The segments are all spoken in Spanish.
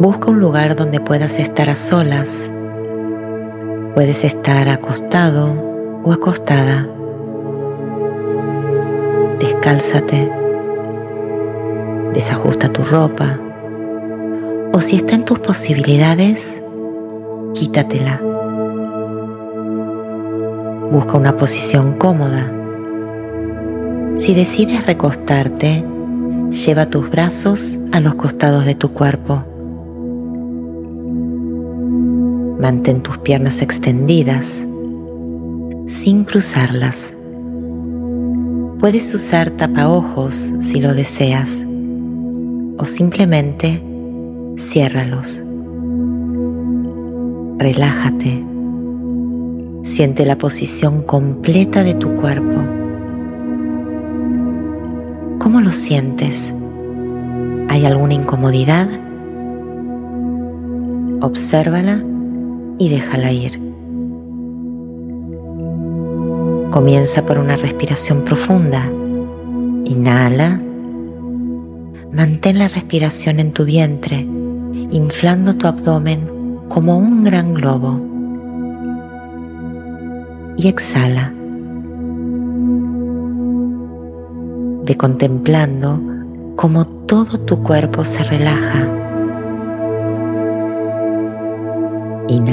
Busca un lugar donde puedas estar a solas. Puedes estar acostado o acostada. Descálzate. Desajusta tu ropa. O si está en tus posibilidades, quítatela. Busca una posición cómoda. Si decides recostarte, lleva tus brazos a los costados de tu cuerpo. Mantén tus piernas extendidas sin cruzarlas. Puedes usar tapaojos si lo deseas o simplemente ciérralos. Relájate. Siente la posición completa de tu cuerpo. ¿Cómo lo sientes? ¿Hay alguna incomodidad? Obsérvala y déjala ir. Comienza por una respiración profunda. Inhala. Mantén la respiración en tu vientre, inflando tu abdomen como un gran globo. Y exhala. Ve contemplando cómo todo tu cuerpo se relaja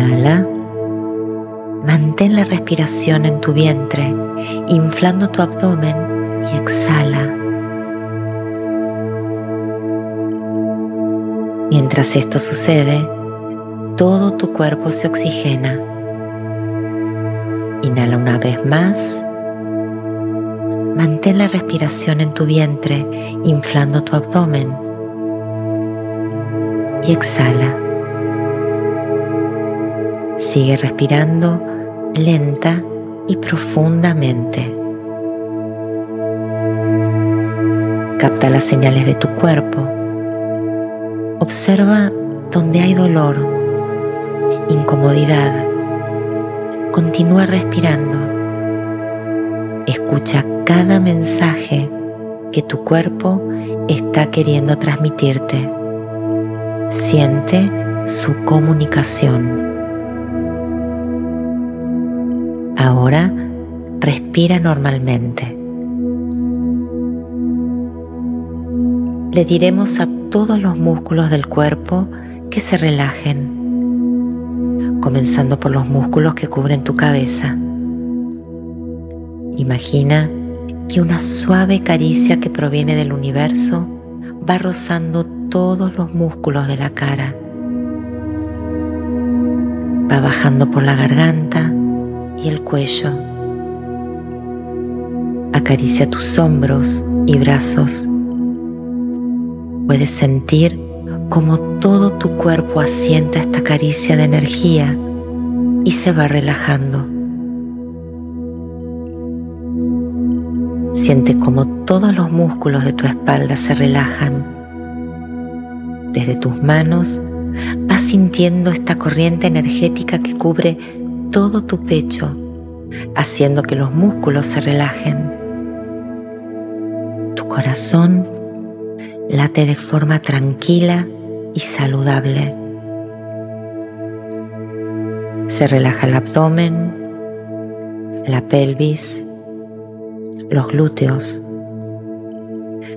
Inhala. Mantén la respiración en tu vientre, inflando tu abdomen y exhala. Mientras esto sucede, todo tu cuerpo se oxigena. Inhala una vez más. Mantén la respiración en tu vientre, inflando tu abdomen. Y exhala. Sigue respirando lenta y profundamente. Capta las señales de tu cuerpo. Observa donde hay dolor, incomodidad. Continúa respirando. Escucha cada mensaje que tu cuerpo está queriendo transmitirte. Siente su comunicación. Ahora respira normalmente. Le diremos a todos los músculos del cuerpo que se relajen, comenzando por los músculos que cubren tu cabeza. Imagina que una suave caricia que proviene del universo va rozando todos los músculos de la cara. Va bajando por la garganta, y el cuello. Acaricia tus hombros y brazos. Puedes sentir como todo tu cuerpo asienta esta caricia de energía y se va relajando. Siente como todos los músculos de tu espalda se relajan. Desde tus manos vas sintiendo esta corriente energética que cubre todo tu pecho, haciendo que los músculos se relajen. Tu corazón late de forma tranquila y saludable. Se relaja el abdomen, la pelvis, los glúteos.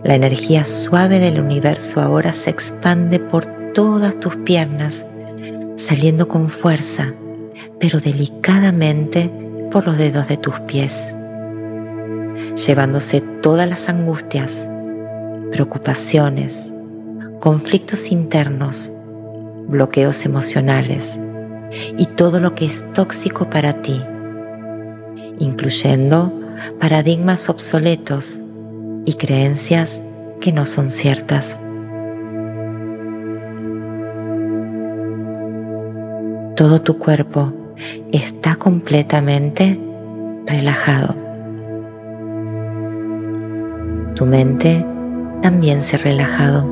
La energía suave del universo ahora se expande por todas tus piernas, saliendo con fuerza pero delicadamente por los dedos de tus pies, llevándose todas las angustias, preocupaciones, conflictos internos, bloqueos emocionales y todo lo que es tóxico para ti, incluyendo paradigmas obsoletos y creencias que no son ciertas. Todo tu cuerpo está completamente relajado. Tu mente también se ha relajado.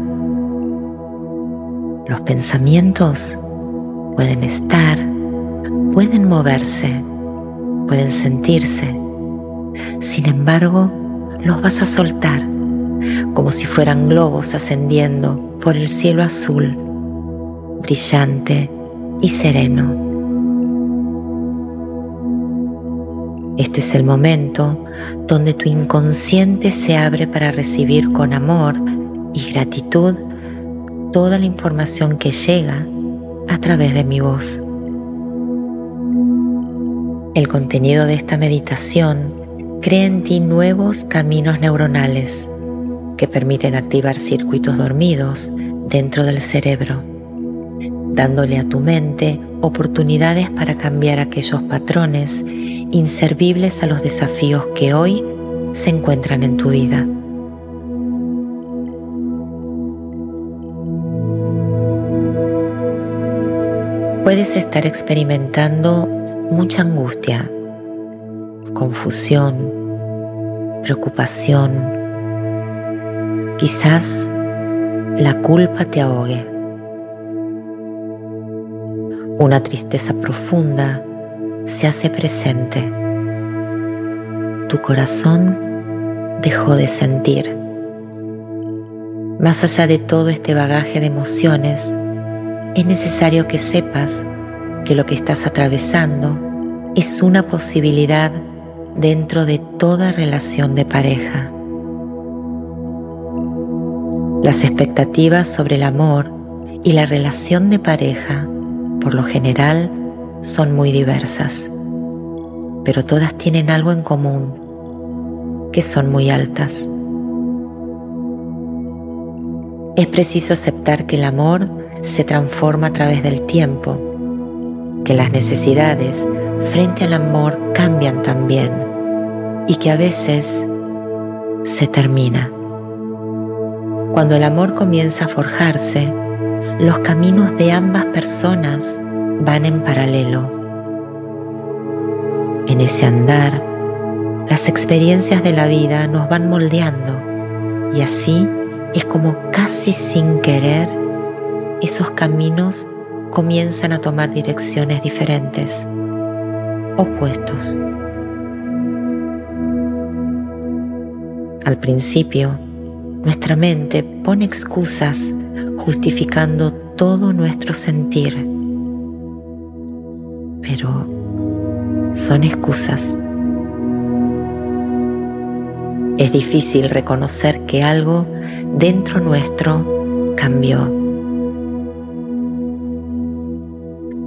Los pensamientos pueden estar, pueden moverse, pueden sentirse. Sin embargo, los vas a soltar como si fueran globos ascendiendo por el cielo azul, brillante y sereno. Este es el momento donde tu inconsciente se abre para recibir con amor y gratitud toda la información que llega a través de mi voz. El contenido de esta meditación crea en ti nuevos caminos neuronales que permiten activar circuitos dormidos dentro del cerebro, dándole a tu mente oportunidades para cambiar aquellos patrones inservibles a los desafíos que hoy se encuentran en tu vida. Puedes estar experimentando mucha angustia, confusión, preocupación. Quizás la culpa te ahogue. Una tristeza profunda se hace presente. Tu corazón dejó de sentir. Más allá de todo este bagaje de emociones, es necesario que sepas que lo que estás atravesando es una posibilidad dentro de toda relación de pareja. Las expectativas sobre el amor y la relación de pareja, por lo general, son muy diversas, pero todas tienen algo en común, que son muy altas. Es preciso aceptar que el amor se transforma a través del tiempo, que las necesidades frente al amor cambian también y que a veces se termina. Cuando el amor comienza a forjarse, los caminos de ambas personas van en paralelo. En ese andar, las experiencias de la vida nos van moldeando y así es como casi sin querer esos caminos comienzan a tomar direcciones diferentes, opuestos. Al principio, nuestra mente pone excusas justificando todo nuestro sentir pero son excusas. Es difícil reconocer que algo dentro nuestro cambió.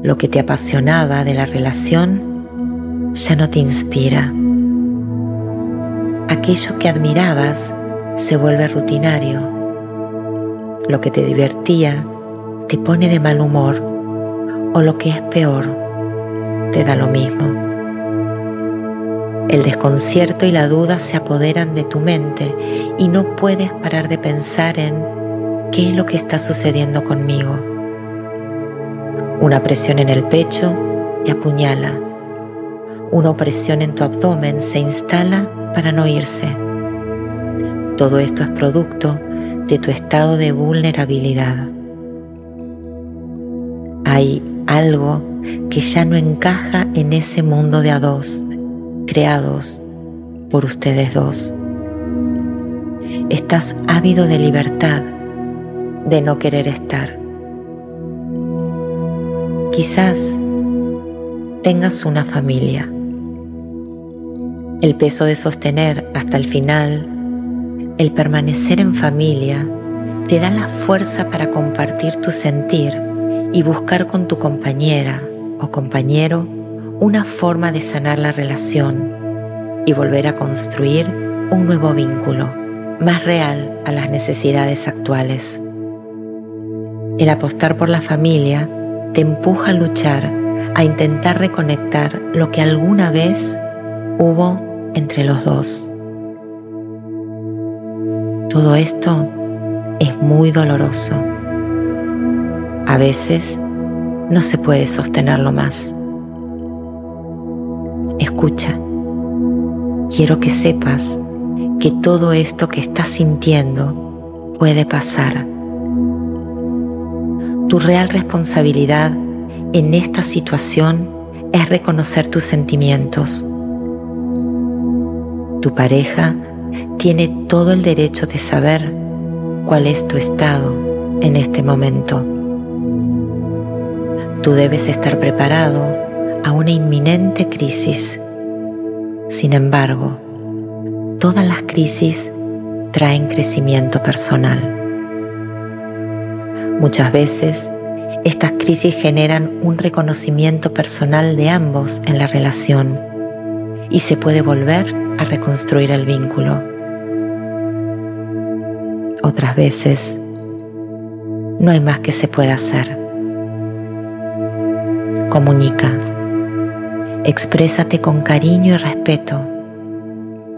Lo que te apasionaba de la relación ya no te inspira. Aquello que admirabas se vuelve rutinario. Lo que te divertía te pone de mal humor o lo que es peor, te da lo mismo. El desconcierto y la duda se apoderan de tu mente y no puedes parar de pensar en qué es lo que está sucediendo conmigo. Una presión en el pecho te apuñala. Una opresión en tu abdomen se instala para no irse. Todo esto es producto de tu estado de vulnerabilidad. Hay algo que ya no encaja en ese mundo de a dos, creados por ustedes dos. Estás ávido de libertad, de no querer estar. Quizás tengas una familia. El peso de sostener hasta el final, el permanecer en familia, te da la fuerza para compartir tu sentir y buscar con tu compañera o compañero una forma de sanar la relación y volver a construir un nuevo vínculo más real a las necesidades actuales. El apostar por la familia te empuja a luchar, a intentar reconectar lo que alguna vez hubo entre los dos. Todo esto es muy doloroso. A veces no se puede sostenerlo más. Escucha, quiero que sepas que todo esto que estás sintiendo puede pasar. Tu real responsabilidad en esta situación es reconocer tus sentimientos. Tu pareja tiene todo el derecho de saber cuál es tu estado en este momento. Tú debes estar preparado a una inminente crisis. Sin embargo, todas las crisis traen crecimiento personal. Muchas veces, estas crisis generan un reconocimiento personal de ambos en la relación y se puede volver a reconstruir el vínculo. Otras veces, no hay más que se pueda hacer. Comunica. Exprésate con cariño y respeto.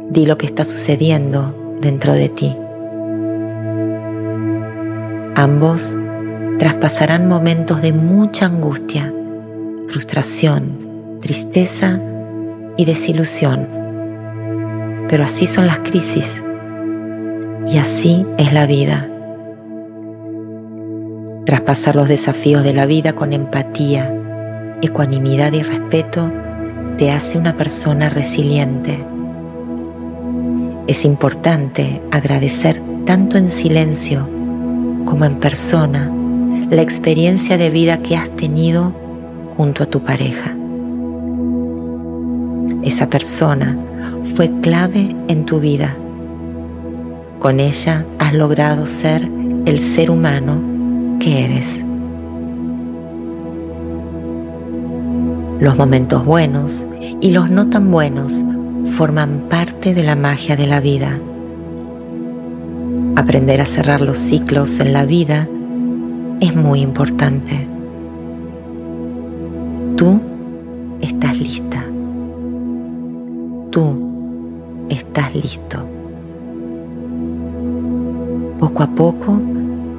Di lo que está sucediendo dentro de ti. Ambos traspasarán momentos de mucha angustia, frustración, tristeza y desilusión. Pero así son las crisis y así es la vida. Traspasar los desafíos de la vida con empatía, ecuanimidad y respeto te hace una persona resiliente. Es importante agradecer tanto en silencio como en persona la experiencia de vida que has tenido junto a tu pareja. Esa persona fue clave en tu vida. Con ella has logrado ser el ser humano que eres. Los momentos buenos y los no tan buenos forman parte de la magia de la vida. Aprender a cerrar los ciclos en la vida es muy importante. Tú estás lista. Tú estás listo. Poco a poco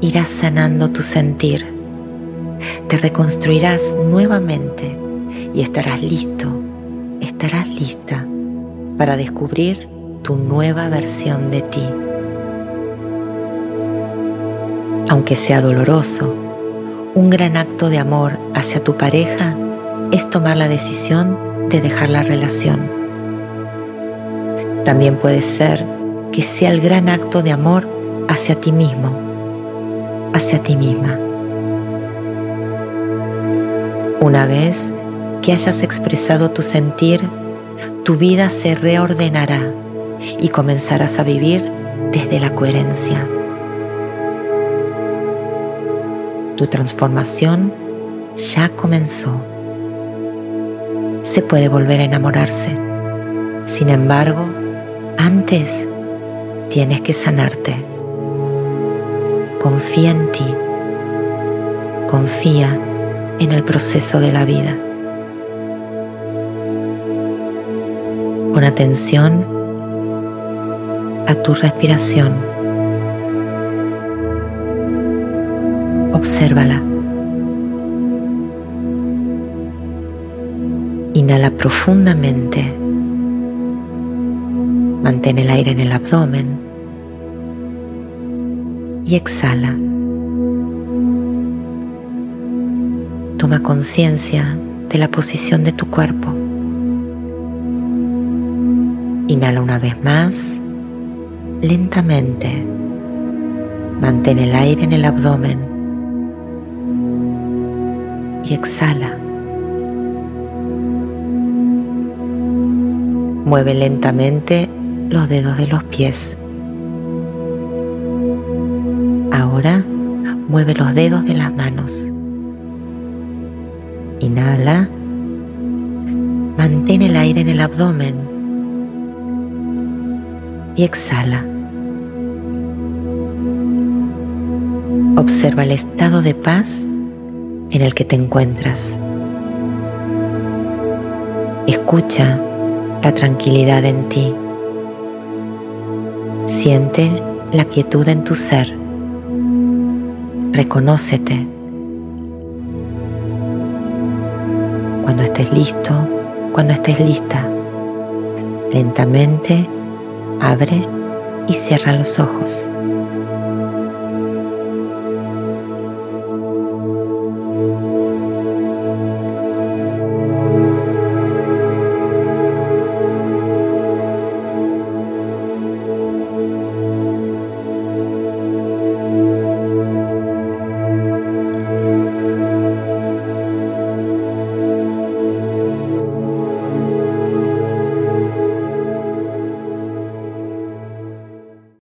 irás sanando tu sentir. Te reconstruirás nuevamente y estarás listo, estarás lista para descubrir tu nueva versión de ti aunque sea doloroso, un gran acto de amor hacia tu pareja es tomar la decisión de dejar la relación. También puede ser que sea el gran acto de amor hacia ti mismo, hacia ti misma. Una vez que hayas expresado tu sentir, tu vida se reordenará y comenzarás a vivir desde la coherencia. Tu transformación ya comenzó. Se puede volver a enamorarse. Sin embargo, antes tienes que sanarte. Confía en ti. Confía en el proceso de la vida. Pon atención a tu respiración. Obsérvala. Inhala profundamente. Mantén el aire en el abdomen y exhala. Toma conciencia de la posición de tu cuerpo. Inhala una vez más, lentamente. Mantén el aire en el abdomen y exhala. Mueve lentamente los dedos de los pies. Ahora mueve los dedos de las manos. Inhala. Mantén el aire en el abdomen. Y exhala. Observa el estado de paz en el que te encuentras. Escucha la tranquilidad en ti. Siente la quietud en tu ser. Reconócete. Cuando estés listo, cuando estés lista, lentamente abre y cierra los ojos.